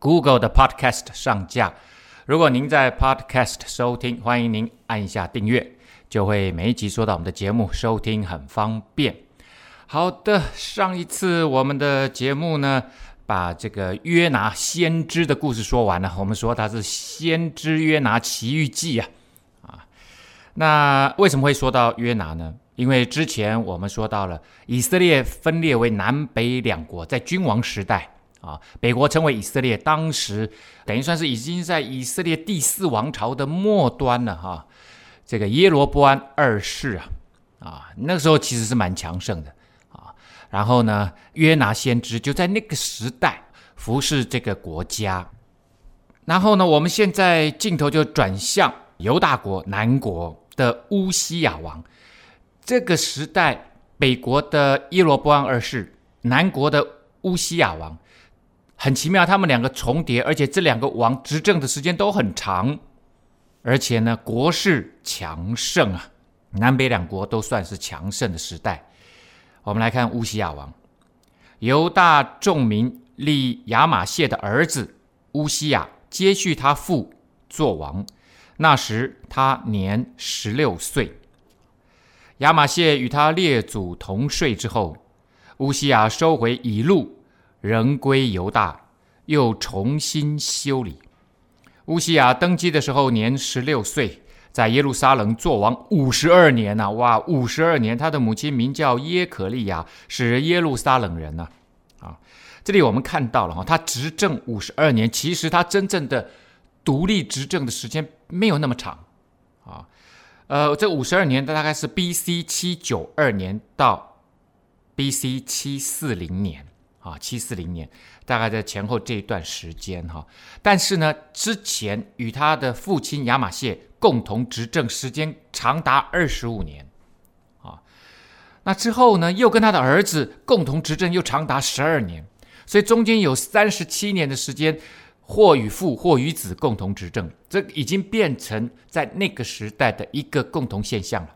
Google 的 Podcast 上架。如果您在 Podcast 收听，欢迎您按一下订阅，就会每一集收到我们的节目，收听很方便。好的，上一次我们的节目呢，把这个约拿先知的故事说完了。我们说他是先知约拿奇遇记啊，啊，那为什么会说到约拿呢？因为之前我们说到了以色列分裂为南北两国，在君王时代啊，北国称为以色列，当时等于算是已经在以色列第四王朝的末端了哈。这个耶罗波安二世啊，啊，那个时候其实是蛮强盛的啊。然后呢，约拿先知就在那个时代服侍这个国家。然后呢，我们现在镜头就转向犹大国南国的乌西亚王。这个时代，北国的耶罗波安二世，南国的乌西亚王，很奇妙，他们两个重叠，而且这两个王执政的时间都很长，而且呢，国势强盛啊，南北两国都算是强盛的时代。我们来看乌西亚王，犹大众民立亚玛谢的儿子乌西亚接续他父做王，那时他年十六岁。亚玛谢与他列祖同睡之后，乌西亚收回以路，仍归犹大，又重新修理。乌西亚登基的时候年十六岁，在耶路撒冷作王五十二年呐、哇，五十二年！他的母亲名叫耶可利亚，是耶路撒冷人呐、啊。啊，这里我们看到了哈，他执政五十二年，其实他真正的独立执政的时间没有那么长，啊。呃，这五十二年，大概是 B.C. 七九二年到 B.C. 七四零年啊，七四零年，大概在前后这一段时间哈。但是呢，之前与他的父亲亚玛谢共同执政时间长达二十五年啊。那之后呢，又跟他的儿子共同执政，又长达十二年，所以中间有三十七年的时间。或与父，或与子共同执政，这已经变成在那个时代的一个共同现象了。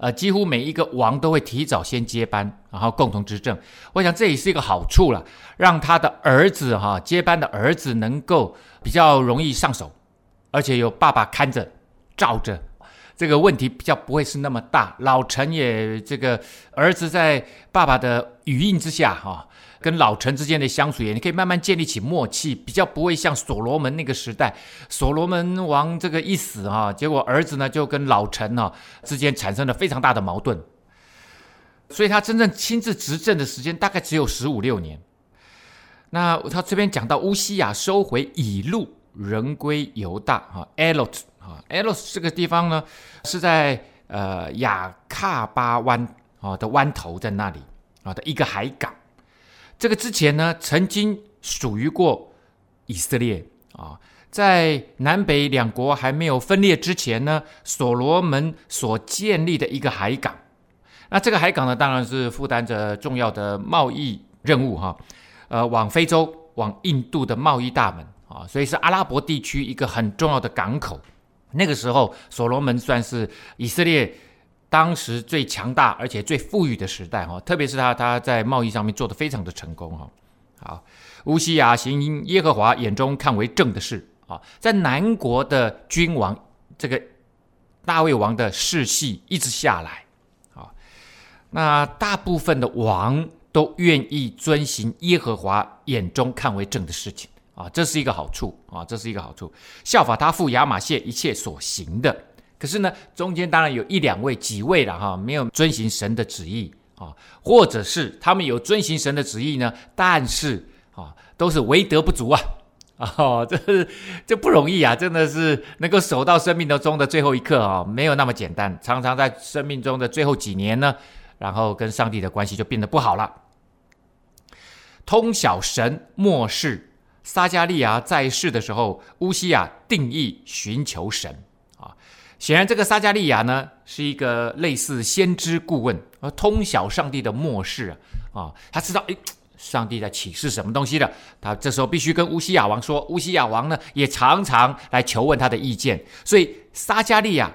呃，几乎每一个王都会提早先接班，然后共同执政。我想这也是一个好处了，让他的儿子哈、接班的儿子能够比较容易上手，而且有爸爸看着罩着，这个问题比较不会是那么大。老陈也这个儿子在爸爸的羽翼之下哈。跟老臣之间的相处也，你可以慢慢建立起默契，比较不会像所罗门那个时代，所罗门王这个一死啊，结果儿子呢就跟老臣呢之间产生了非常大的矛盾，所以他真正亲自执政的时间大概只有十五六年。那他这边讲到乌西亚收回以路，人归犹大啊，Elot 啊，Elot 这个地方呢是在呃雅卡巴湾啊的湾头在那里啊的一个海港。这个之前呢，曾经属于过以色列啊，在南北两国还没有分裂之前呢，所罗门所建立的一个海港。那这个海港呢，当然是负担着重要的贸易任务哈，呃，往非洲、往印度的贸易大门啊，所以是阿拉伯地区一个很重要的港口。那个时候，所罗门算是以色列。当时最强大而且最富裕的时代哈，特别是他他在贸易上面做得非常的成功哈。好，乌西亚行耶和华眼中看为正的事啊，在南国的君王这个大卫王的世系一直下来啊，那大部分的王都愿意遵行耶和华眼中看为正的事情啊，这是一个好处啊，这是一个好处，效法他父亚玛谢一切所行的。可是呢，中间当然有一两位、几位了哈，没有遵行神的旨意啊，或者是他们有遵行神的旨意呢，但是啊，都是为德不足啊，啊，这是这不容易啊，真的是能够守到生命的中的最后一刻啊，没有那么简单，常常在生命中的最后几年呢，然后跟上帝的关系就变得不好了。通晓神末世撒迦利亚在世的时候，乌西亚定义寻求神。显然，这个撒迦利亚呢，是一个类似先知顾问，而通晓上帝的末世啊。啊，他知道，诶，上帝在启示什么东西的。他这时候必须跟乌西亚王说。乌西亚王呢，也常常来求问他的意见。所以，撒迦利亚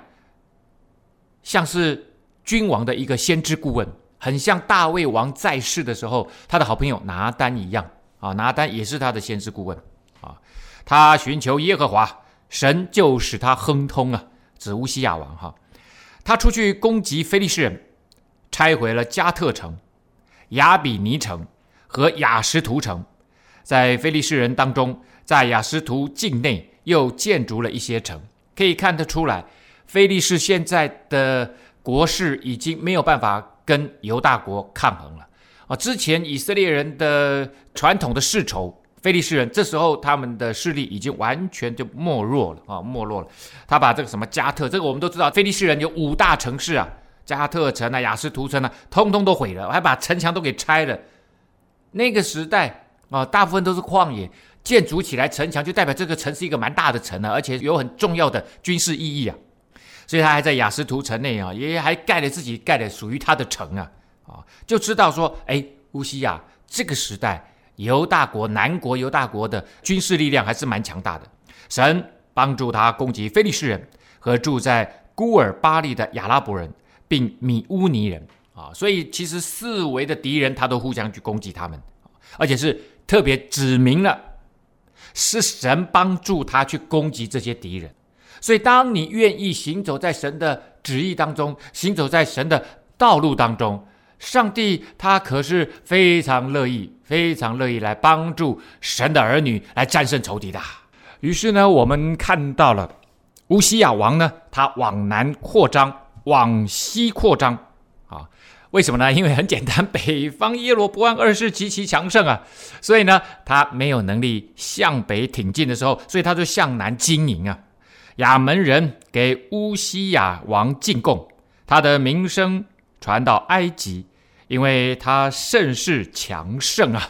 像是君王的一个先知顾问，很像大卫王在世的时候，他的好朋友拿单一样。啊，拿单也是他的先知顾问啊。他寻求耶和华，神就使他亨通啊。指乌西亚王哈，他出去攻击非利士人，拆毁了加特城、亚比尼城和雅什图城。在非利士人当中，在雅什图境内又建筑了一些城。可以看得出来，非利士现在的国势已经没有办法跟犹大国抗衡了。啊，之前以色列人的传统的世仇，菲利士人，这时候他们的势力已经完全就没落了啊，没落了。他把这个什么加特，这个我们都知道，菲利士人有五大城市啊，加特城啊、亚实突城啊，通通都毁了，还把城墙都给拆了。那个时代啊，大部分都是旷野，建筑起来城墙就代表这个城是一个蛮大的城啊，而且有很重要的军事意义啊。所以他还在亚实突城内啊，也还盖了自己盖的属于他的城啊。啊，就知道说，哎，乌西亚这个时代，犹大国南国犹大国的军事力量还是蛮强大的。神帮助他攻击非利士人和住在孤尔巴力的亚拉伯人，并米乌尼人。啊，所以其实四围的敌人他都互相去攻击他们，而且是特别指明了是神帮助他去攻击这些敌人。所以，当你愿意行走在神的旨意当中，行走在神的道路当中。上帝他可是非常乐意、非常乐意来帮助神的儿女来战胜仇敌的。于是呢，我们看到了乌西亚王呢，他往南扩张，往西扩张啊。为什么呢？因为很简单，北方耶罗波安二世极其强盛啊，所以呢，他没有能力向北挺进的时候，所以他就向南经营啊。亚门人给乌西亚王进贡，他的名声。传到埃及，因为他甚是强盛啊。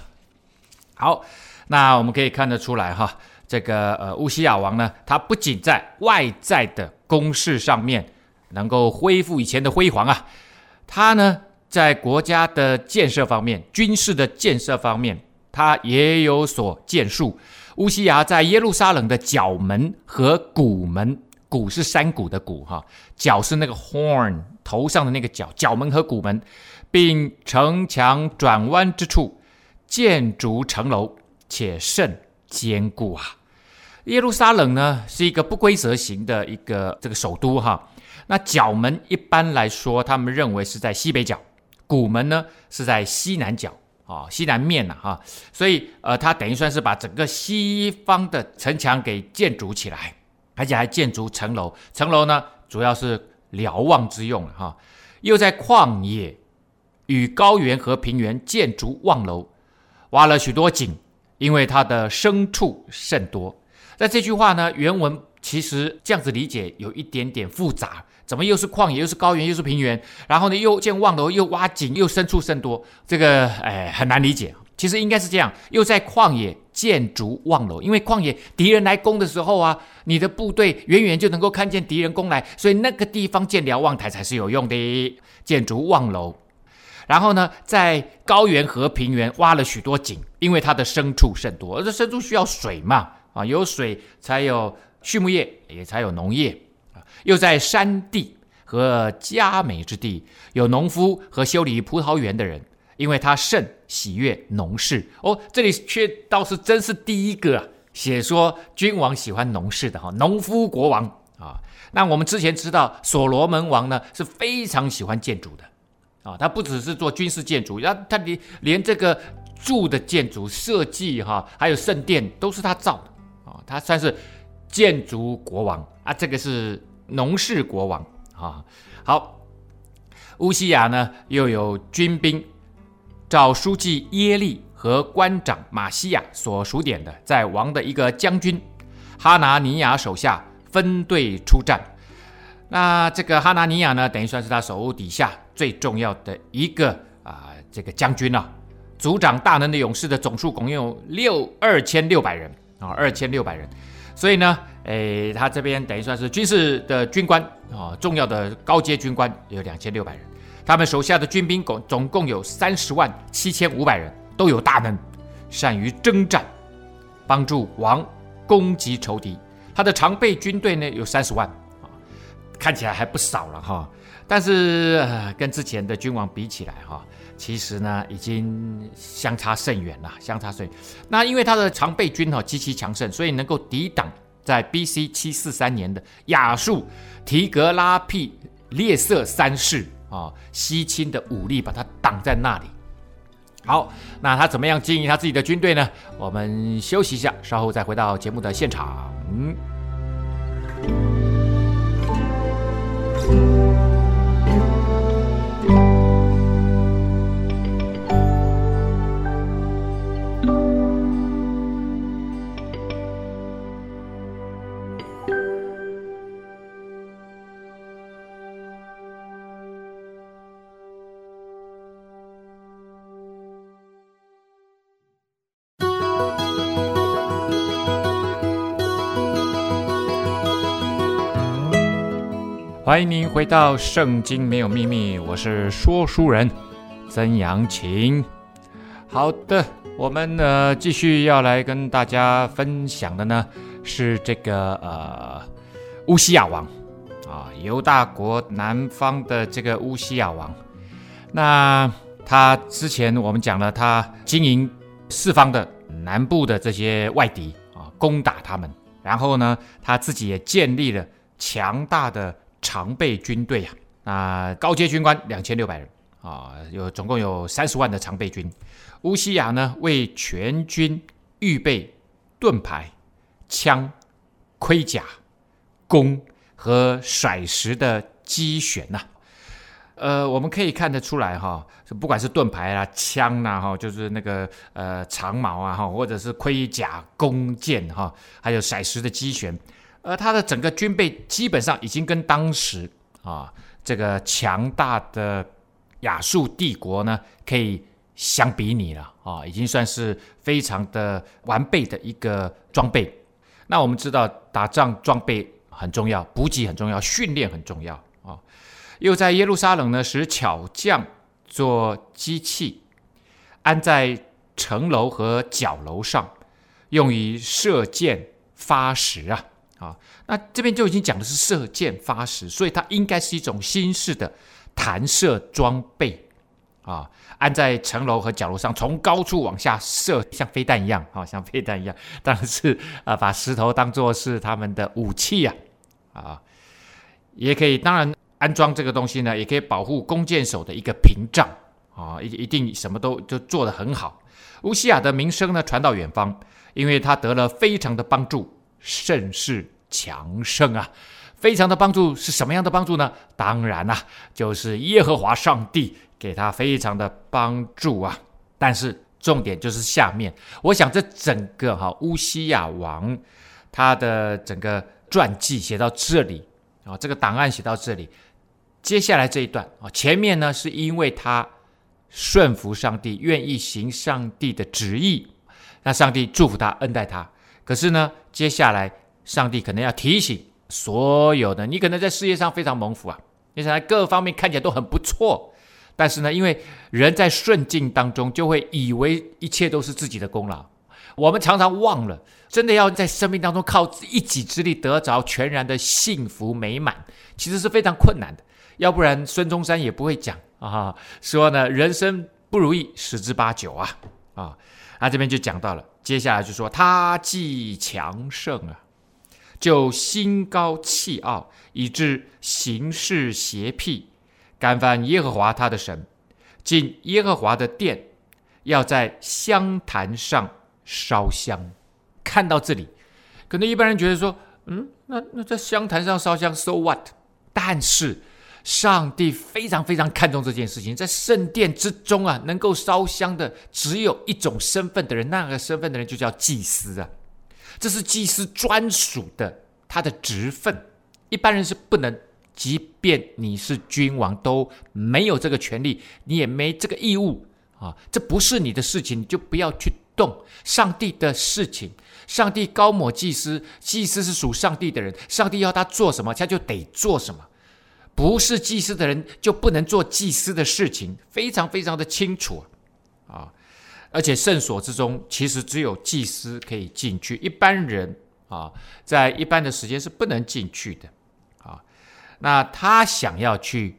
好，那我们可以看得出来哈，这个呃乌西亚王呢，他不仅在外在的攻势上面能够恢复以前的辉煌啊，他呢在国家的建设方面、军事的建设方面，他也有所建树。乌西亚在耶路撒冷的角门和谷门。谷是山谷的谷哈，角是那个 horn 头上的那个角，角门和谷门，并城墙转弯之处建筑城楼，且甚坚固啊。耶路撒冷呢是一个不规则形的一个这个首都哈，那角门一般来说他们认为是在西北角，谷门呢是在西南角啊，西南面呐哈，所以呃，它等于算是把整个西方的城墙给建筑起来。而且还建筑城楼，城楼呢主要是瞭望之用哈。又在旷野与高原和平原建筑望楼，挖了许多井，因为它的牲畜甚多。那这句话呢，原文其实这样子理解有一点点复杂，怎么又是旷野，又是高原，又是平原，然后呢又建望楼，又挖井，又牲畜甚多，这个哎很难理解。其实应该是这样，又在旷野建筑望楼，因为旷野敌人来攻的时候啊，你的部队远远就能够看见敌人攻来，所以那个地方建瞭望台才是有用的，建筑望楼。然后呢，在高原和平原挖了许多井，因为它的牲畜甚多，而这牲畜需要水嘛，啊，有水才有畜牧业，也才有农业啊。又在山地和佳美之地，有农夫和修理葡萄园的人。因为他甚喜悦农事哦，这里却倒是真是第一个啊写说君王喜欢农事的哈，农夫国王啊。那我们之前知道所罗门王呢是非常喜欢建筑的啊，他不只是做军事建筑，他他连连这个住的建筑设计哈，还有圣殿都是他造的啊，他算是建筑国王啊，这个是农事国王啊。好，乌西亚呢又有军兵。找书记耶利和官长马西亚所数点的，在王的一个将军哈拿尼亚手下分队出战。那这个哈拿尼亚呢，等于算是他手底下最重要的一个啊、这个将军了、啊。族长大能的勇士的总数共有六二千六百人啊，二千六百人。所以呢，诶，他这边等于算是军事的军官啊，重要的高阶军官有两千六百人。他们手下的军兵共总共有三十万七千五百人，都有大能，善于征战，帮助王攻击仇敌。他的常备军队呢有三十万啊，看起来还不少了哈。但是，跟之前的君王比起来哈，其实呢已经相差甚远了，相差甚远。那因为他的常备军哈极其强盛，所以能够抵挡在 B.C. 七四三年的亚述提格拉庇列色三世。啊，西侵的武力把他挡在那里。好，那他怎么样经营他自己的军队呢？我们休息一下，稍后再回到节目的现场。欢迎您回到《圣经没有秘密》，我是说书人曾阳晴。好的，我们呢继续要来跟大家分享的呢是这个呃乌西亚王啊，犹大国南方的这个乌西亚王。那他之前我们讲了，他经营四方的南部的这些外敌啊，攻打他们，然后呢他自己也建立了强大的。常备军队啊，啊，高阶军官两千六百人啊，有总共有三十万的常备军。乌西亚呢，为全军预备盾牌、枪、盔甲、弓和甩石的机旋呐。呃，我们可以看得出来哈，不管是盾牌啊、枪呐，哈，就是那个呃长矛啊，哈，或者是盔甲、弓箭哈，还有甩石的机旋。而他的整个军备基本上已经跟当时啊这个强大的亚述帝国呢可以相比拟了啊，已经算是非常的完备的一个装备。那我们知道打仗装备很重要，补给很重要，训练很重要啊。又在耶路撒冷呢使巧匠做机器，安在城楼和角楼上，用于射箭发石啊。啊，那这边就已经讲的是射箭发石，所以它应该是一种新式的弹射装备啊，安在城楼和角楼上，从高处往下射，像飞弹一样啊，像飞弹一样，当然是啊，把石头当做是他们的武器呀，啊，也可以，当然安装这个东西呢，也可以保护弓箭手的一个屏障啊，一一定什么都就做得很好。乌西亚的名声呢传到远方，因为他得了非常的帮助。甚是强盛啊！非常的帮助是什么样的帮助呢？当然啦、啊，就是耶和华上帝给他非常的帮助啊！但是重点就是下面，我想这整个哈乌西亚王他的整个传记写到这里啊，这个档案写到这里，接下来这一段啊，前面呢是因为他顺服上帝，愿意行上帝的旨意，那上帝祝福他，恩待他。可是呢，接下来上帝可能要提醒所有的你，可能在事业上非常蒙福啊，你想在各方面看起来都很不错，但是呢，因为人在顺境当中就会以为一切都是自己的功劳，我们常常忘了，真的要在生命当中靠一己之力得着全然的幸福美满，其实是非常困难的。要不然孙中山也不会讲啊，说呢，人生不如意十之八九啊，啊，他这边就讲到了。接下来就说他既强盛啊，就心高气傲，以致行事邪僻，干犯耶和华他的神，进耶和华的殿，要在香坛上烧香。看到这里，可能一般人觉得说，嗯，那那在香坛上烧香，so what？但是。上帝非常非常看重这件事情，在圣殿之中啊，能够烧香的只有一种身份的人，那个身份的人就叫祭司啊，这是祭司专属的他的职分，一般人是不能，即便你是君王都没有这个权利，你也没这个义务啊，这不是你的事情，你就不要去动上帝的事情。上帝高抹祭司，祭司是属上帝的人，上帝要他做什么，他就得做什么。不是祭司的人就不能做祭司的事情，非常非常的清楚啊！而且圣所之中，其实只有祭司可以进去，一般人啊，在一般的时间是不能进去的啊。那他想要去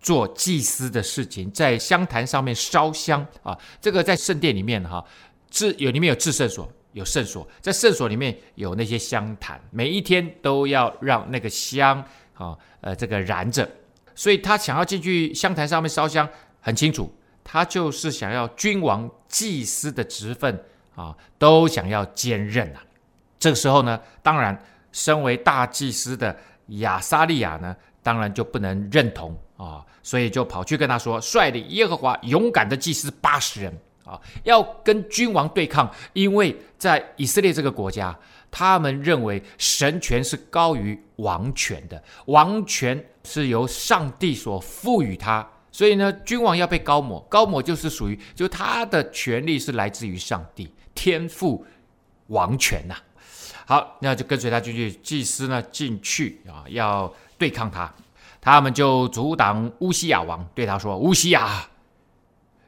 做祭司的事情，在香坛上面烧香啊，这个在圣殿里面哈，至有里面有至圣所。有圣所，在圣所里面有那些香坛，每一天都要让那个香啊，呃，这个燃着。所以他想要进去香坛上面烧香，很清楚，他就是想要君王、祭司的职分啊，都想要兼任啊。这个时候呢，当然，身为大祭司的亚撒利雅呢，当然就不能认同啊，所以就跑去跟他说，率领耶和华勇敢的祭司八十人。啊，要跟君王对抗，因为在以色列这个国家，他们认为神权是高于王权的，王权是由上帝所赋予他，所以呢，君王要被高抹，高抹就是属于，就他的权力是来自于上帝，天赋王权呐、好，那就跟随他进去，祭司呢进去啊，要对抗他，他们就阻挡乌西亚王，对他说：“乌西亚。”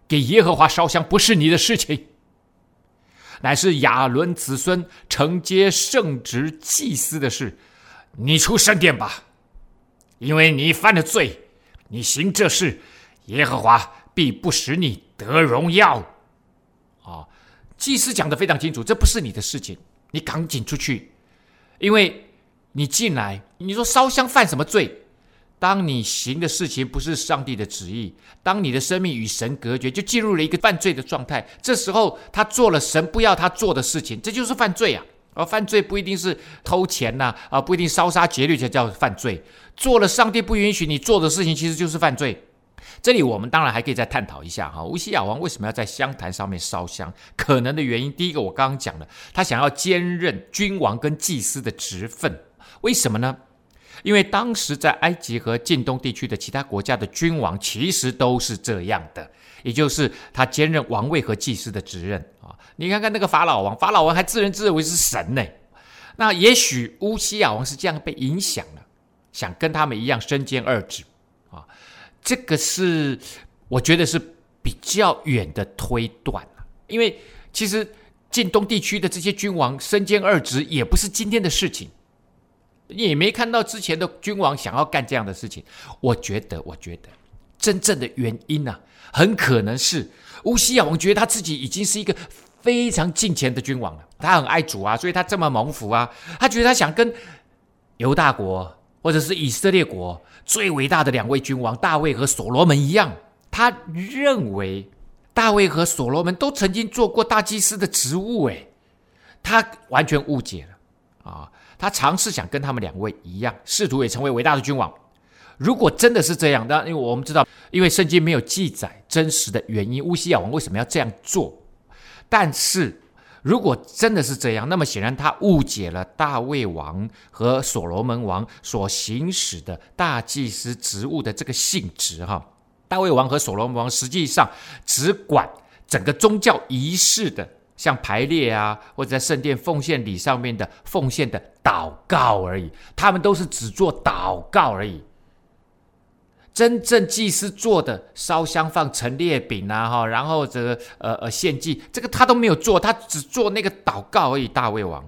给耶和华烧香不是你的事情，乃是亚伦子孙承接圣职祭司的事。你出圣殿吧，因为你犯了罪，你行这事，耶和华必不使你得荣耀。啊、哦，祭司讲的非常清楚，这不是你的事情，你赶紧出去，因为你进来，你说烧香犯什么罪？当你行的事情不是上帝的旨意，当你的生命与神隔绝，就进入了一个犯罪的状态。这时候他做了神不要他做的事情，这就是犯罪啊！而犯罪不一定是偷钱呐，啊，不一定烧杀劫掠才叫犯罪。做了上帝不允许你做的事情，其实就是犯罪。这里我们当然还可以再探讨一下哈，乌西亚王为什么要在香坛上面烧香？可能的原因，第一个我刚刚讲了，他想要兼任君王跟祭司的职分，为什么呢？因为当时在埃及和近东地区的其他国家的君王其实都是这样的，也就是他兼任王位和祭司的职任啊。你看看那个法老王，法老王还自认自认为是神呢。那也许乌西亚王是这样被影响了，想跟他们一样身兼二职啊。这个是我觉得是比较远的推断，因为其实近东地区的这些君王身兼二职也不是今天的事情。你也没看到之前的君王想要干这样的事情。我觉得，我觉得真正的原因呢、啊，很可能是乌西亚王觉得他自己已经是一个非常近前的君王了，他很爱主啊，所以他这么蒙福啊。他觉得他想跟犹大国或者是以色列国最伟大的两位君王大卫和所罗门一样，他认为大卫和所罗门都曾经做过大祭司的职务，诶，他完全误解了啊。他尝试想跟他们两位一样，试图也成为伟大的君王。如果真的是这样，那因为我们知道，因为圣经没有记载真实的原因，乌西亚王为什么要这样做？但是如果真的是这样，那么显然他误解了大卫王和所罗门王所行使的大祭司职务的这个性质。哈，大卫王和所罗门王实际上只管整个宗教仪式的。像排列啊，或者在圣殿奉献礼上面的奉献的祷告而已，他们都是只做祷告而已。真正祭司做的烧香放陈列饼啊，哈，然后这个呃呃献祭，这个他都没有做，他只做那个祷告而已。大卫王，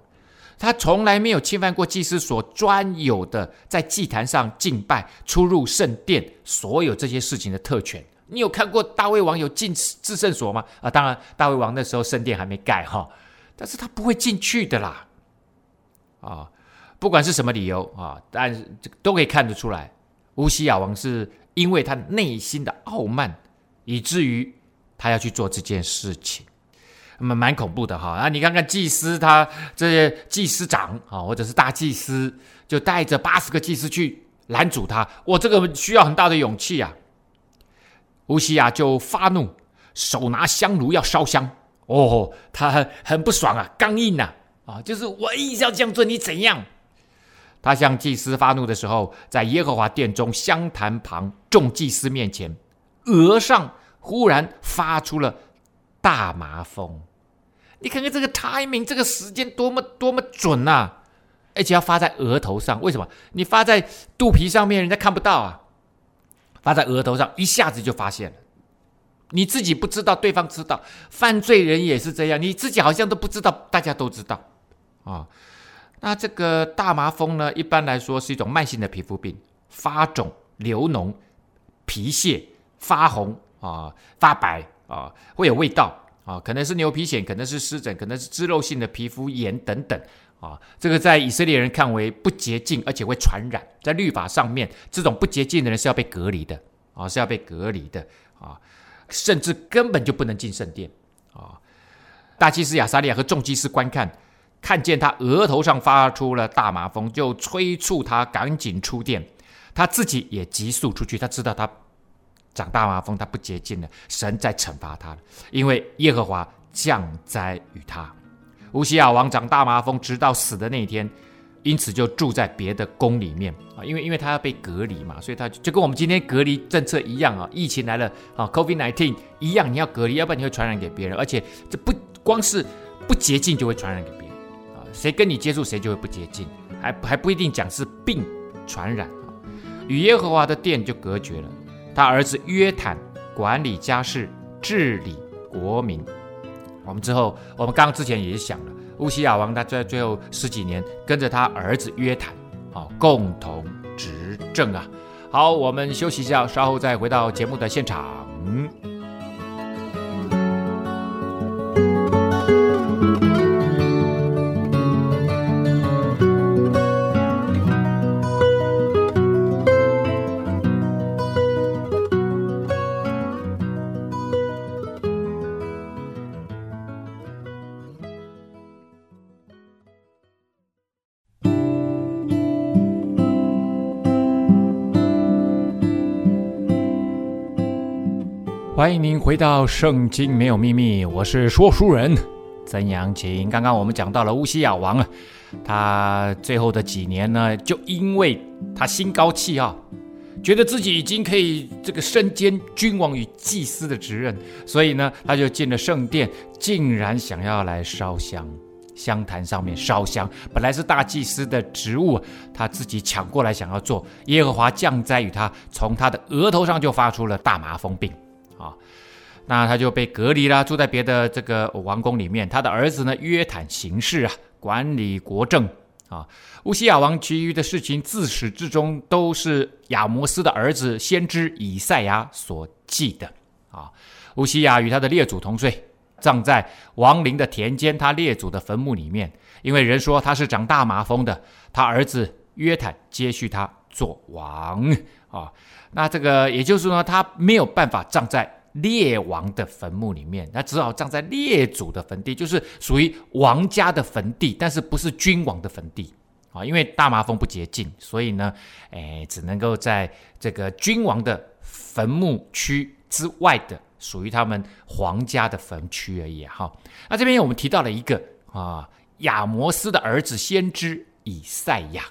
他从来没有侵犯过祭司所专有的在祭坛上敬拜、出入圣殿所有这些事情的特权。你有看过大卫王有进至圣所吗？啊，当然，大卫王那时候圣殿还没盖哈，但是他不会进去的啦，啊，不管是什么理由啊，但是这都可以看得出来，乌西亚王是因为他内心的傲慢，以至于他要去做这件事情，那么蛮恐怖的哈。啊，你看看祭司他这些祭司长啊，或者是大祭司，就带着八十个祭司去拦阻他，哇，这个需要很大的勇气啊。乌西亚就发怒，手拿香炉要烧香。哦，他很很不爽啊，刚硬呐，啊，就是我一直要这样做，你怎样？他向祭司发怒的时候，在耶和华殿中香坛旁众祭司面前，额上忽然发出了大麻风。你看看这个 timing，这个时间多么多么准啊！而且要发在额头上，为什么？你发在肚皮上面，人家看不到啊。发在额头上，一下子就发现了。你自己不知道，对方知道。犯罪人也是这样，你自己好像都不知道，大家都知道啊。那这个大麻风呢，一般来说是一种慢性的皮肤病，发肿、流脓、皮屑、发红啊、发白啊，会有味道。啊，可能是牛皮癣，可能是湿疹，可能是脂漏性的皮肤炎等等啊。这个在以色列人看为不洁净，而且会传染。在律法上面，这种不洁净的人是要被隔离的啊，是要被隔离的啊，甚至根本就不能进圣殿啊。大祭司亚撒利亚和众祭司观看，看见他额头上发出了大麻风，就催促他赶紧出殿。他自己也急速出去，他知道他。长大麻风，他不洁净了，神在惩罚他，因为耶和华降灾于他。乌西亚王长大麻风，直到死的那一天，因此就住在别的宫里面啊，因为因为他要被隔离嘛，所以他就跟我们今天隔离政策一样啊，疫情来了啊，COVID-19 一样，你要隔离，要不然你会传染给别人，而且这不光是不洁净就会传染给别人啊，谁跟你接触谁就会不洁净，还还不一定讲是病传染啊，与耶和华的殿就隔绝了。他儿子约坦管理家事，治理国民。我们之后，我们刚之前也想了，乌西亚王他在最后十几年跟着他儿子约坦，啊，共同执政啊。好，我们休息一下，稍后再回到节目的现场。欢迎您回到《圣经没有秘密》，我是说书人曾阳晴。刚刚我们讲到了乌西亚王啊，他最后的几年呢，就因为他心高气傲，觉得自己已经可以这个身兼君王与祭司的职任，所以呢，他就进了圣殿，竟然想要来烧香，香坛上面烧香。本来是大祭司的职务，他自己抢过来想要做。耶和华降灾于他，从他的额头上就发出了大麻风病。啊，那他就被隔离了，住在别的这个王宫里面。他的儿子呢，约坦行事啊，管理国政啊。乌西亚王其余的事情，自始至终都是亚摩斯的儿子先知以赛亚所记的啊。乌西亚与他的列祖同睡，葬在王陵的田间，他列祖的坟墓里面。因为人说他是长大麻风的，他儿子约坦接续他做王啊。那这个也就是说，他没有办法葬在列王的坟墓里面，他只好葬在列祖的坟地，就是属于王家的坟地，但是不是君王的坟地啊？因为大麻风不洁净，所以呢，哎，只能够在这个君王的坟墓区之外的，属于他们皇家的坟区而已。哈，那这边我们提到了一个啊，亚摩斯的儿子先知以赛亚。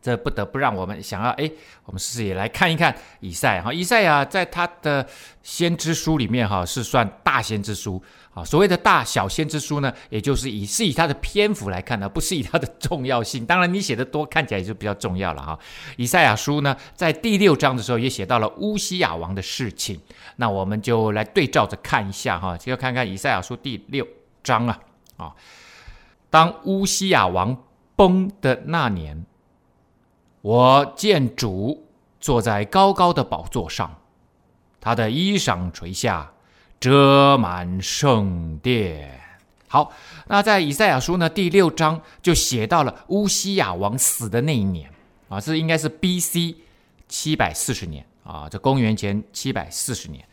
这不得不让我们想要，哎，我们试试也来看一看以赛哈。以赛亚在他的先知书里面哈，是算大先知书啊。所谓的大小先知书呢，也就是以是以他的篇幅来看呢，不是以他的重要性。当然，你写的多，看起来也就比较重要了哈。以赛亚书呢，在第六章的时候也写到了乌西亚王的事情，那我们就来对照着看一下哈，就要看看以赛亚书第六章啊啊。当乌西亚王崩的那年。我见主坐在高高的宝座上，他的衣裳垂下，遮满圣殿。好，那在以赛亚书呢，第六章就写到了乌西亚王死的那一年啊，这应该是 B.C. 七百四十年啊，这公元前七百四十年。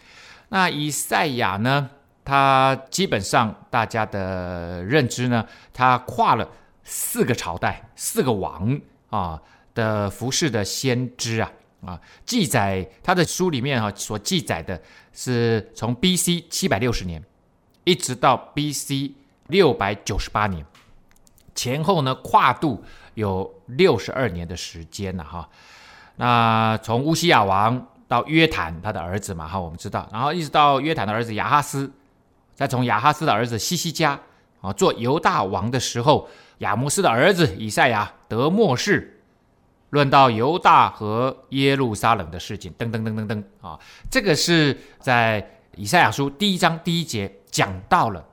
那以赛亚呢，他基本上大家的认知呢，他跨了四个朝代，四个王啊。的服饰的先知啊啊，记载他的书里面哈、所记载的是从 B.C. 七百六十年一直到 B.C. 六百九十八年前后呢，跨度有六十二年的时间了哈。那从乌西亚王到约坦他的儿子嘛，哈，我们知道，然后一直到约坦的儿子亚哈斯，再从亚哈斯的儿子西西家啊做犹大王的时候，亚摩斯的儿子以赛亚得末世。论到犹大和耶路撒冷的事情，噔噔噔噔噔啊，这个是在以赛亚书第一章第一节讲到了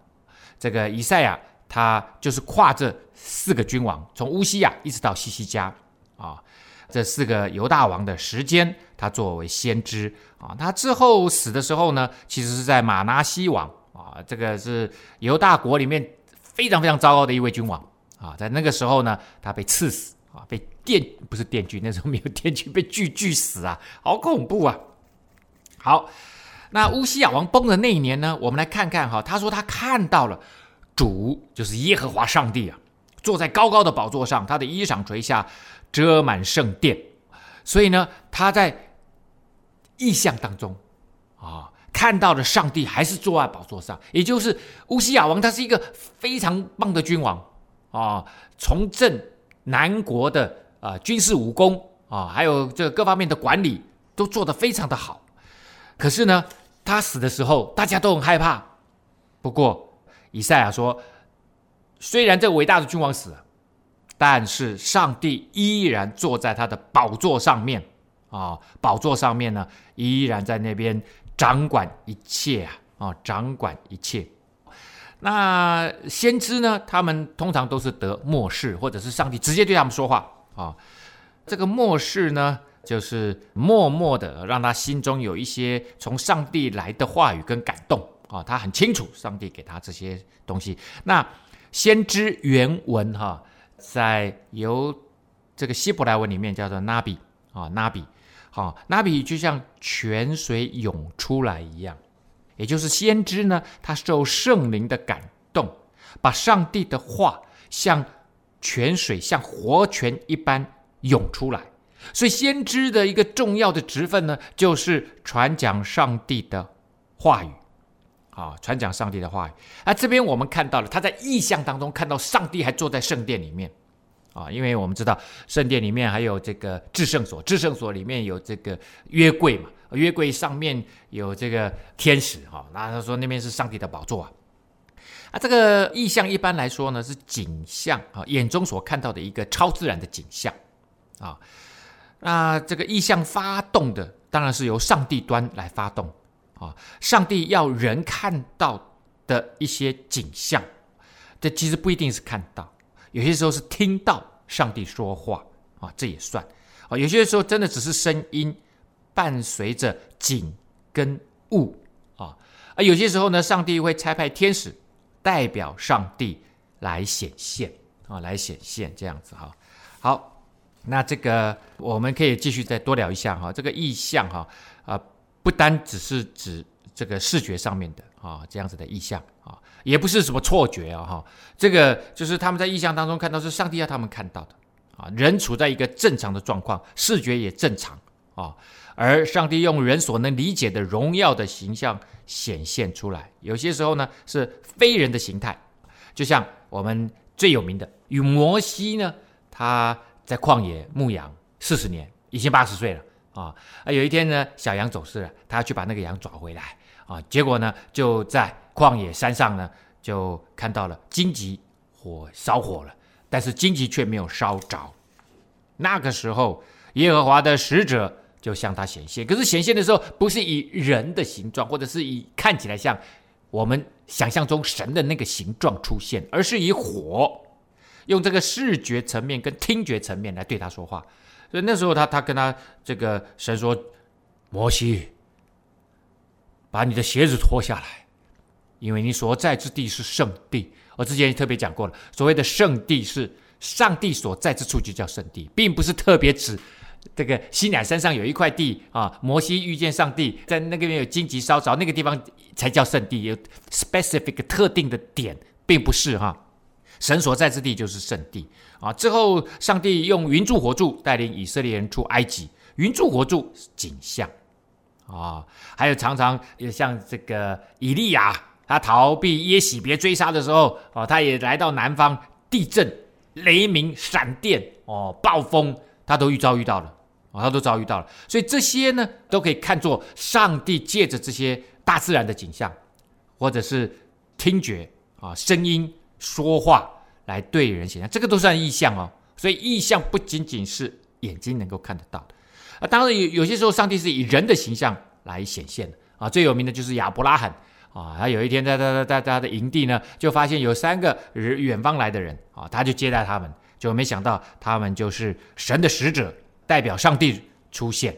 这个以赛亚，他就是跨这四个君王，从乌西亚一直到西西家啊，这四个犹大王的时间，他作为先知啊，他之后死的时候呢，其实是在玛拿西王啊，这个是犹大国里面非常非常糟糕的一位君王啊，在那个时候呢，他被赐死。啊，被电不是电锯，那时候没有电锯，被锯锯死啊，好恐怖啊！好，那乌西亚王崩的那一年呢，我们来看看哈，他说他看到了主，就是耶和华上帝啊，坐在高高的宝座上，他的衣裳垂下，遮满圣殿，所以呢，他在意象当中啊，看到了上帝还是坐在宝座上，也就是乌西亚王，他是一个非常棒的君王啊，从政。南国的啊、军事武功啊、还有这各方面的管理都做得非常的好。可是呢，他死的时候大家都很害怕。不过以赛亚说，虽然这伟大的君王死了，但是上帝依然坐在他的宝座上面啊、宝座上面呢依然在那边掌管一切啊啊、掌管一切。那先知呢？他们通常都是得默示，或者是上帝直接对他们说话啊。这个默示呢，就是默默的让他心中有一些从上帝来的话语跟感动啊。他很清楚上帝给他这些东西。那先知原文哈，在由这个希伯来文里面叫做 nabi 啊，nabi 好，nabi 就像泉水涌出来一样。也就是先知呢，他受圣灵的感动，把上帝的话像泉水、像活泉一般涌出来。所以，先知的一个重要的职分呢，就是传讲上帝的话语，啊，传讲上帝的话语。啊这边我们看到了，他在异象当中看到上帝还坐在圣殿里面，啊，因为我们知道圣殿里面还有这个至圣所，至圣所里面有这个约柜嘛。约柜上面有这个天使哈，那他说那边是上帝的宝座啊。啊，这个意象一般来说呢是景象啊，眼中所看到的一个超自然的景象啊。那这个意象发动的当然是由上帝端来发动啊。上帝要人看到的一些景象，这其实不一定是看到，有些时候是听到上帝说话啊，这也算啊。有些时候真的只是声音。伴随着景跟物啊，而有些时候呢，上帝会差派天使代表上帝来显现啊，来显现这样子哈。好，那这个我们可以继续再多聊一下哈。这个意象哈啊，不单只是指这个视觉上面的啊这样子的意象啊，也不是什么错觉啊哈。这个就是他们在意象当中看到是上帝要他们看到的啊，人处在一个正常的状况，视觉也正常啊。而上帝用人所能理解的荣耀的形象显现出来，有些时候呢是非人的形态，就像我们最有名的与摩西呢，他在旷野牧羊四十年，已经八十岁了啊。啊，有一天呢，小羊走失了，他要去把那个羊抓回来啊，结果呢就在旷野山上呢就看到了荆棘火烧火了，但是荆棘却没有烧着。那个时候，耶和华的使者。就向他显现，可是显现的时候不是以人的形状，或者是以看起来像我们想象中神的那个形状出现，而是以火，用这个视觉层面跟听觉层面来对他说话。所以那时候他他跟他这个神说：“摩西，把你的鞋子脱下来，因为你所在之地是圣地。”我之前也特别讲过了，所谓的圣地是上帝所在之处就叫圣地，并不是特别指。这个西乃山上有一块地啊，摩西遇见上帝，在那个边有荆棘烧着，那个地方才叫圣地，有 specific 特定的点，并不是哈。神所在之地就是圣地啊。之后，上帝用云柱火柱带领以色列人出埃及，云柱火柱景象啊，还有常常也像这个以利亚，他逃避耶洗别追杀的时候啊，他也来到南方，地震、雷鸣、闪电哦，暴风。他都遇遭遇到了啊，他都遭遇到了。所以这些呢，都可以看作上帝借着这些大自然的景象，或者是听觉啊声音说话来对人显现，这个都算异象哦。所以异象不仅仅是眼睛能够看得到的啊，当然有有些时候上帝是以人的形象来显现的啊。最有名的就是亚伯拉罕。啊，他有一天在他在在他的营地呢，就发现有三个远方来的人啊，他就接待他们，就没想到他们就是神的使者，代表上帝出现。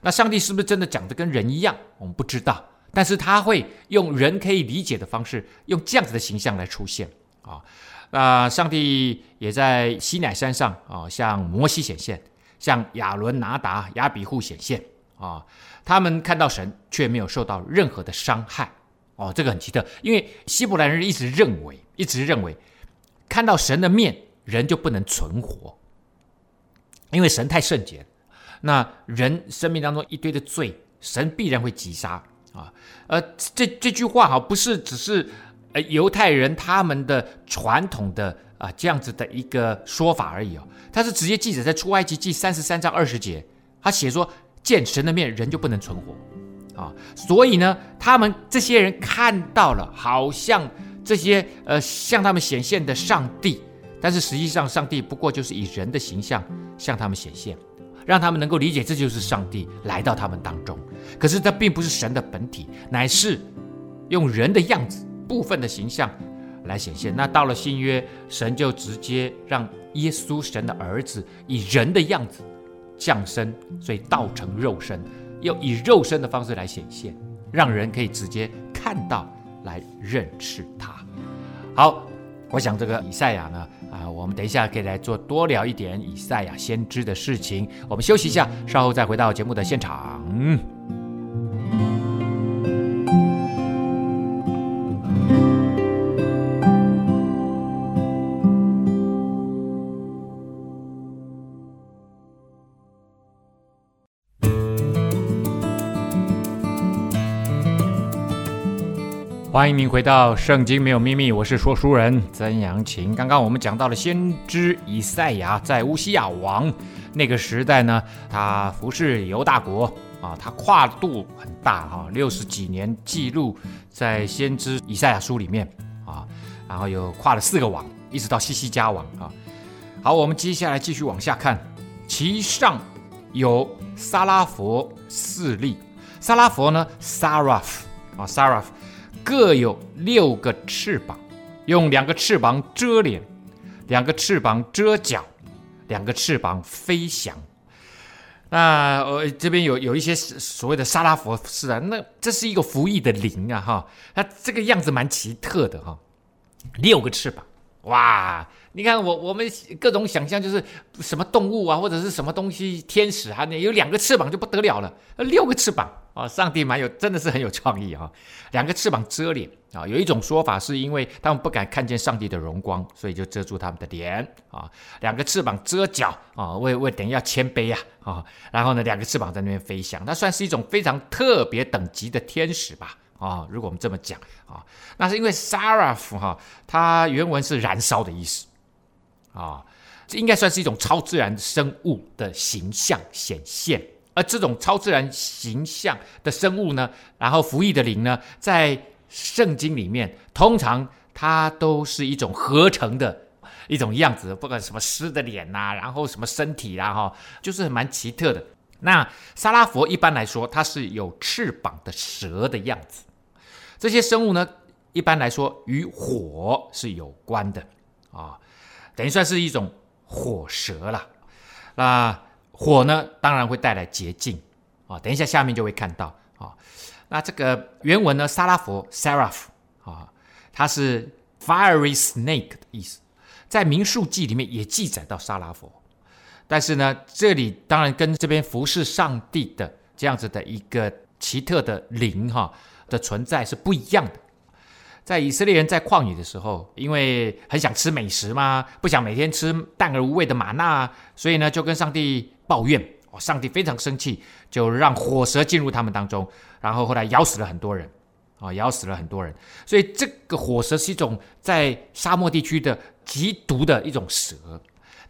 那上帝是不是真的长得跟人一样？我们不知道，但是他会用人可以理解的方式，用这样子的形象来出现啊。那上帝也在西乃山上啊，向摩西显现，向亚伦、拿达、亚比户显现啊。他们看到神，却没有受到任何的伤害。哦，这个很奇特，因为希伯来人一直认为，一直认为，看到神的面，人就不能存活，因为神太圣洁，那人生命当中一堆的罪，神必然会击杀啊。呃，这这句话哈，不是只是呃犹太人他们的传统的啊这样子的一个说法而已哦，他是直接记载在出埃及记三十三章二十节，他写说，见神的面，人就不能存活。啊，所以呢，他们这些人看到了，好像这些呃向他们显现的上帝，但是实际上上帝不过就是以人的形象向他们显现，让他们能够理解这就是上帝来到他们当中。可是这并不是神的本体，乃是用人的样子部分的形象来显现。那到了新约，神就直接让耶稣神的儿子以人的样子降生，所以道成肉身。又以肉身的方式来显现，让人可以直接看到，来认识他。好，我想这个以赛亚呢，啊、我们等一下可以来做多聊一点以赛亚先知的事情。我们休息一下，稍后再回到节目的现场。欢迎您回到《圣经没有秘密》，我是说书人曾阳晴。刚刚我们讲到了先知以赛亚在乌西亚王那个时代呢，他服侍犹大国啊，他跨度很大哈，六十几年记录在先知以赛亚书里面啊，然后又跨了四个王，一直到西西家王啊。好，我们接下来继续往下看，其上有撒拉弗四立，撒拉弗呢，Saraph 啊，Saraph。各有六个翅膀，用两个翅膀遮脸，两个翅膀遮脚，两个翅膀飞翔。那呃，这边有有一些所谓的沙拉佛是啊，那这是一个服役的灵啊哈，它这个样子蛮奇特的哈，六个翅膀，哇！你看我我们各种想象就是什么动物啊，或者是什么东西，天使啊，那有两个翅膀就不得了了，六个翅膀啊，上帝蛮有，真的是很有创意啊。两个翅膀遮脸啊，有一种说法是因为他们不敢看见上帝的荣光，所以就遮住他们的脸啊。两个翅膀遮脚啊，为为等于要谦卑呀啊。然后呢，两个翅膀在那边飞翔，那算是一种非常特别等级的天使吧啊。如果我们这么讲啊，那是因为 Saraph 哈，它原文是燃烧的意思。啊，这应该算是一种超自然生物的形象显现，而这种超自然形象的生物呢，然后服役的灵呢，在圣经里面，通常它都是一种合成的一种样子，不管什么狮的脸呐、然后什么身体啦，哈，就是蛮奇特的。那沙拉佛一般来说，它是有翅膀的蛇的样子。这些生物呢，一般来说与火是有关的啊。等于算是一种火蛇了，那火呢，当然会带来洁净啊。等一下下面就会看到啊。那这个原文呢，沙拉佛 （Saraph） 啊，它是 fiery snake 的意思，在民数记里面也记载到沙拉佛，但是呢，这里当然跟这边服侍上帝的这样子的一个奇特的灵哈的存在是不一样的。在以色列人在旷野的时候，因为很想吃美食嘛，不想每天吃淡而无味的玛纳，所以呢就跟上帝抱怨。哦，上帝非常生气，就让火蛇进入他们当中，然后后来咬死了很多人，啊，咬死了很多人。所以这个火蛇是一种在沙漠地区的极毒的一种蛇。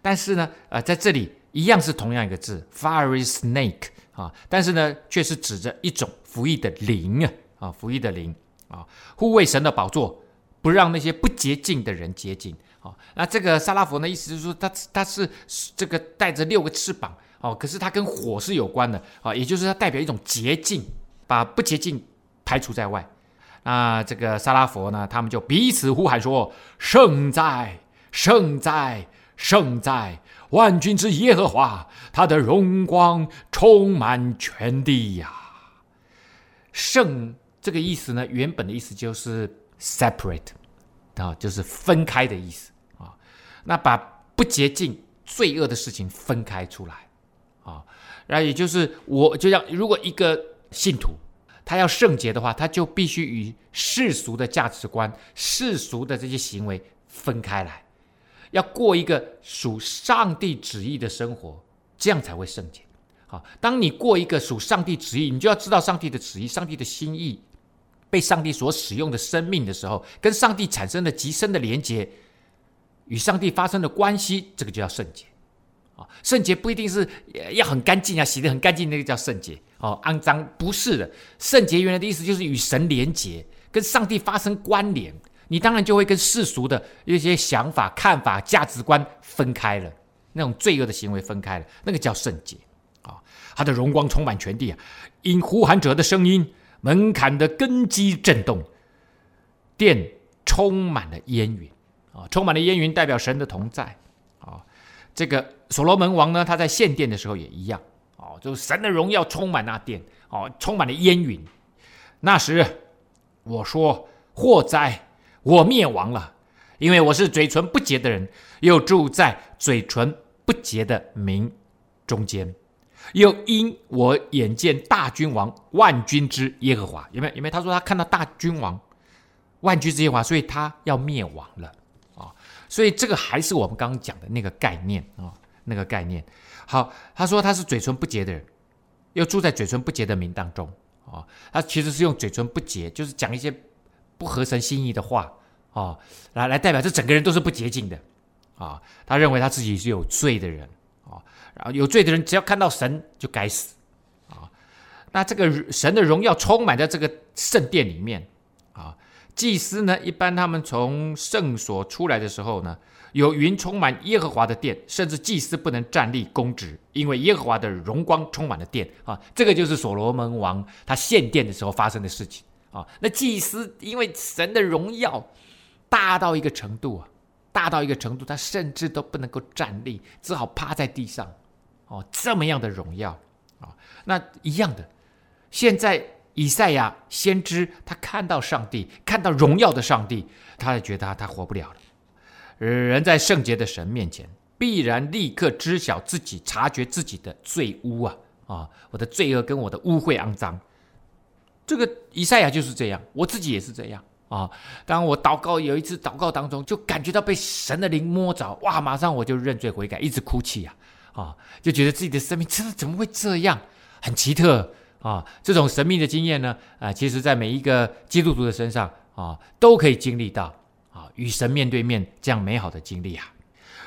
但是呢，呃，在这里一样是同样一个字，fiery snake 啊，但是呢，却是指着一种服役的灵啊啊，服役的灵啊，护卫神的宝座，不让那些不洁净的人洁净啊。那这个沙拉佛呢，意思就是说，他他是这个带着六个翅膀哦，可是它跟火是有关的啊，也就是它代表一种洁净，把不洁净排除在外。那这个沙拉佛呢，他们就彼此呼喊说：“圣哉，圣哉，圣哉！万军之耶和华，他的荣光充满全地呀！”圣这个意思呢，原本的意思就是 separate 啊，就是分开的意思啊。那把不洁净、罪恶的事情分开出来啊，那也就是我就像如果一个信徒。他要圣洁的话，他就必须与世俗的价值观、世俗的这些行为分开来，要过一个属上帝旨意的生活，这样才会圣洁。好，当你过一个属上帝旨意，你就要知道上帝的旨意、上帝的心意，被上帝所使用的生命的时候，跟上帝产生的极深的连结，与上帝发生的关系，这个就叫圣洁。啊，圣洁不一定是要很干净啊，洗得很干净，那个叫圣洁。哦，肮脏不是的，圣洁原来的意思就是与神连结，跟上帝发生关联，你当然就会跟世俗的一些想法、看法、价值观分开了，那种罪恶的行为分开了，那个叫圣洁。啊，他的荣光充满全地啊，因呼喊者的声音，门槛的根基震动，殿充满了烟云啊，充满了烟云代表神的同在啊。这个所罗门王呢，他在献殿的时候也一样，哦，就是神的荣耀充满那殿，哦，充满了烟云。那时我说：“祸灾，我灭亡了，因为我是嘴唇不洁的人，又住在嘴唇不洁的民中间，又因我眼见大君王万军之耶和华，有没有？有没有？他说他看到大君王万军之耶和华，所以他要灭亡了啊。”所以这个还是我们刚刚讲的那个概念啊、那个概念。好，他说他是嘴唇不洁的人，又住在嘴唇不洁的民当中啊、他其实是用嘴唇不洁，就是讲一些不合神心意的话啊、来来代表这整个人都是不洁净的啊、他认为他自己是有罪的人啊、然后有罪的人只要看到神就该死啊、那这个神的荣耀充满在这个圣殿里面啊。祭司呢，一般他们从圣所出来的时候呢，有云充满耶和华的殿，甚至祭司不能站立供职，因为耶和华的荣光充满了殿啊。这个就是所罗门王他献殿的时候发生的事情啊。那祭司因为神的荣耀大到一个程度啊，大到一个程度，他甚至都不能够站立，只好趴在地上哦。这么样的荣耀啊，那一样的，现在。以赛亚先知，他看到上帝，看到荣耀的上帝，他就觉得他，他活不了了。人在圣洁的神面前，必然立刻知晓自己，察觉自己的罪污啊啊！我的罪恶跟我的污秽肮脏，这个以赛亚就是这样，我自己也是这样啊。当我祷告有一次祷告当中，就感觉到被神的灵摸着，哇！马上我就认罪悔改，一直哭泣啊啊！就觉得自己的生命真的怎么会这样，很奇特。啊，这种神秘的经验呢，啊，其实在每一个基督徒的身上啊，都可以经历到啊，与神面对面这样美好的经历啊。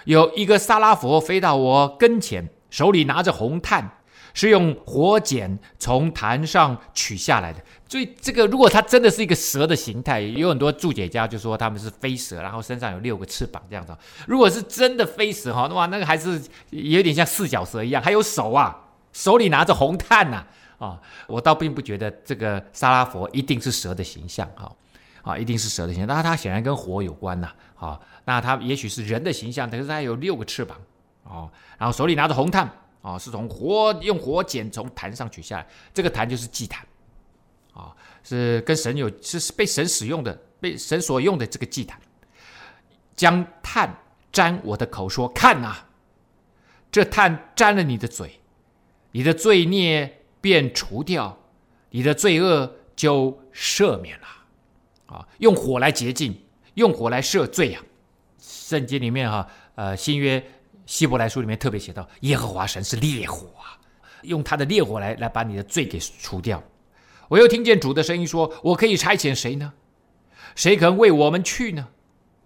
有一个沙拉佛飞到我跟前，手里拿着红炭，是用火剪从坛上取下来的。所以这个，如果它真的是一个蛇的形态，有很多注解家就说他们是飞蛇，然后身上有六个翅膀这样子。如果是真的飞蛇哈，哇，那个还是有点像四脚蛇一样，还有手啊，手里拿着红炭呐、啊。我倒并不觉得这个沙拉佛一定是蛇的形象，哈、啊，一定是蛇的形象，那它显然跟火有关呐，啊、那它也许是人的形象，可是它有六个翅膀，哦，然后手里拿着红炭，啊，是从火用火剪从坛上取下来，这个坛就是祭坛，啊、是跟神有是被神使用的，被神所用的这个祭坛，将炭沾我的口说，看呐，这炭沾了你的嘴，你的罪孽。便除掉你的罪恶，就赦免了啊！用火来洁净，用火来赦罪呀、啊。圣经里面哈、呃，新约希伯来书里面特别写到，耶和华神是烈火啊，用他的烈火来来把你的罪给除掉。我又听见主的声音说：“我可以差遣谁呢？谁肯为我们去呢？”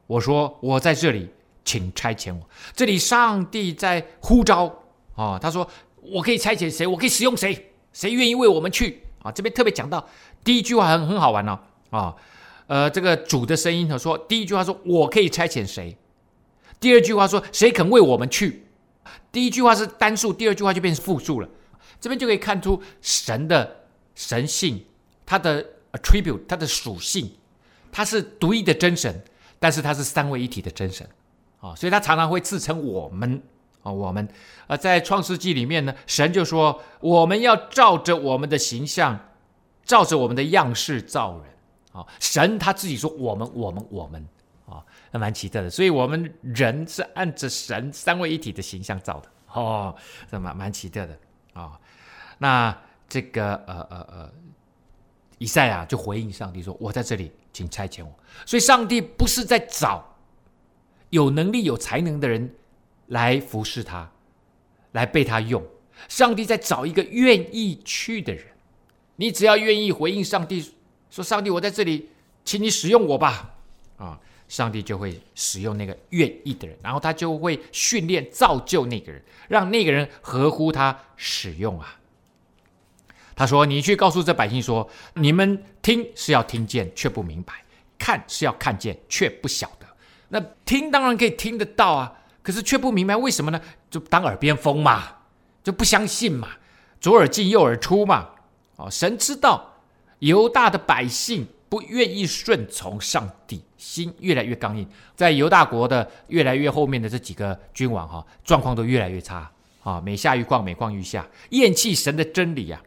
我说：“我在这里，请差遣我。”这里上帝在呼召。哦，他说我可以差遣谁，我可以使用谁，谁愿意为我们去啊？这边特别讲到第一句话很很好玩哦，啊，呃，这个主的声音他说，第一句话说我可以差遣谁，第二句话说谁肯为我们去，第一句话是单数，第二句话就变成复数了，这边就可以看出神的神性，他的 attribute，他的属性，他是独一的真神，但是他是三位一体的真神。啊，所以他常常会自称我们啊，我们呃，在创世纪里面呢，神就说我们要照着我们的形象，照着我们的样式造人啊。神他自己说我们，我们，我们啊，那蛮奇特的。所以，我们人是按着神三位一体的形象造的哦，这蛮蛮奇特的啊。那这个呃呃呃，以赛亚就回应上帝说：“我在这里，请差遣我。”所以，上帝不是在找。有能力、有才能的人来服侍他，来被他用。上帝在找一个愿意去的人。你只要愿意回应上帝，说：“上帝，我在这里，请你使用我吧。”啊，上帝就会使用那个愿意的人，然后他就会训练、造就那个人，让那个人合乎他使用啊。他说：“你去告诉这百姓说，你们听是要听见，却不明白；看是要看见，却不晓得。”那听当然可以听得到啊，可是却不明白为什么呢？就当耳边风嘛，就不相信嘛，左耳进右耳出嘛。哦，神知道犹大的百姓不愿意顺从上帝，心越来越刚硬。在犹大国的越来越后面的这几个君王哈，状况都越来越差啊，每下愈况，每况愈下，厌弃神的真理啊。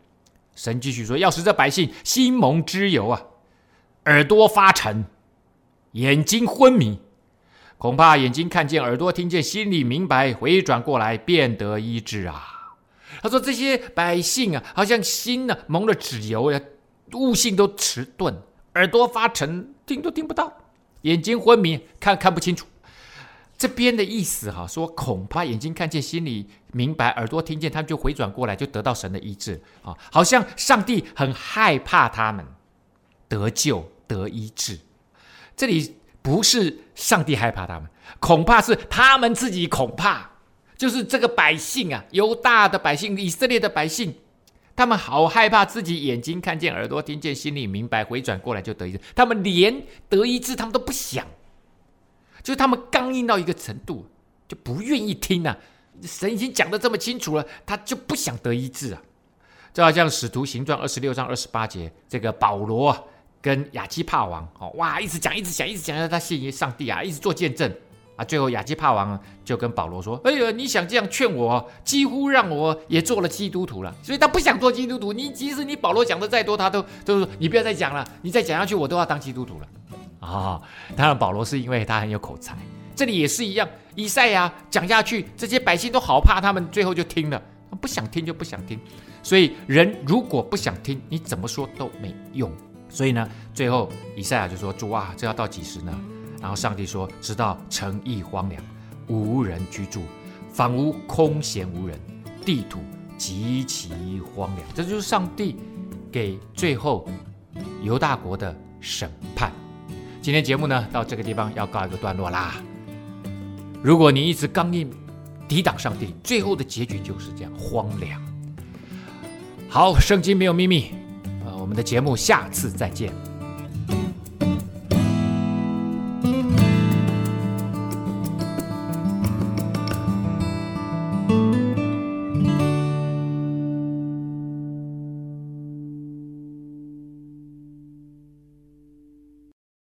神继续说：“要使这百姓心蒙脂油啊，耳朵发沉，眼睛昏迷。”恐怕眼睛看见，耳朵听见，心里明白，回转过来，便得医治啊！他说：“这些百姓啊，好像心呢、啊、蒙了脂油呀，悟性都迟钝，耳朵发沉，听都听不到，眼睛昏迷，看看不清楚。”这边的意思哈、说恐怕眼睛看见，心里明白，耳朵听见，他们就回转过来，就得到神的医治啊！好像上帝很害怕他们得救得医治。这里。不是上帝害怕他们，恐怕是他们自己恐怕，就是这个百姓啊，犹大的百姓，以色列的百姓，他们好害怕自己眼睛看见，耳朵听见，心里明白，回转过来就得医治。他们连得医治他们都不想，就是他们刚硬到一个程度，就不愿意听啊。神已经讲的这么清楚了，他就不想得医治啊。就好像使徒行传二十六章二十八节，这个保罗。跟亚基帕王哦，哇，一直讲，一直讲，一直讲，让他信耶上帝啊，一直做见证啊。最后亚基帕王就跟保罗说：“哎呀，你想这样劝我，几乎让我也做了基督徒了。所以他不想做基督徒。你即使你保罗讲的再多，他都都说你不要再讲了，你再讲下去，我都要当基督徒了。”啊，当然保罗是因为他很有口才。这里也是一样，以赛亚讲下去，这些百姓都好怕他们，最后就听了。不想听就不想听。所以人如果不想听，你怎么说都没用。所以呢，最后以赛亚就说：“主啊，这要到几时呢？”然后上帝说：“直到城邑荒凉，无人居住，房屋空闲无人，地土极其荒凉。”这就是上帝给最后犹大国的审判。今天节目呢，到这个地方要告一个段落啦。如果你一直刚硬抵挡上帝，最后的结局就是这样荒凉。好，圣经没有秘密。呃我们的节目下次再见。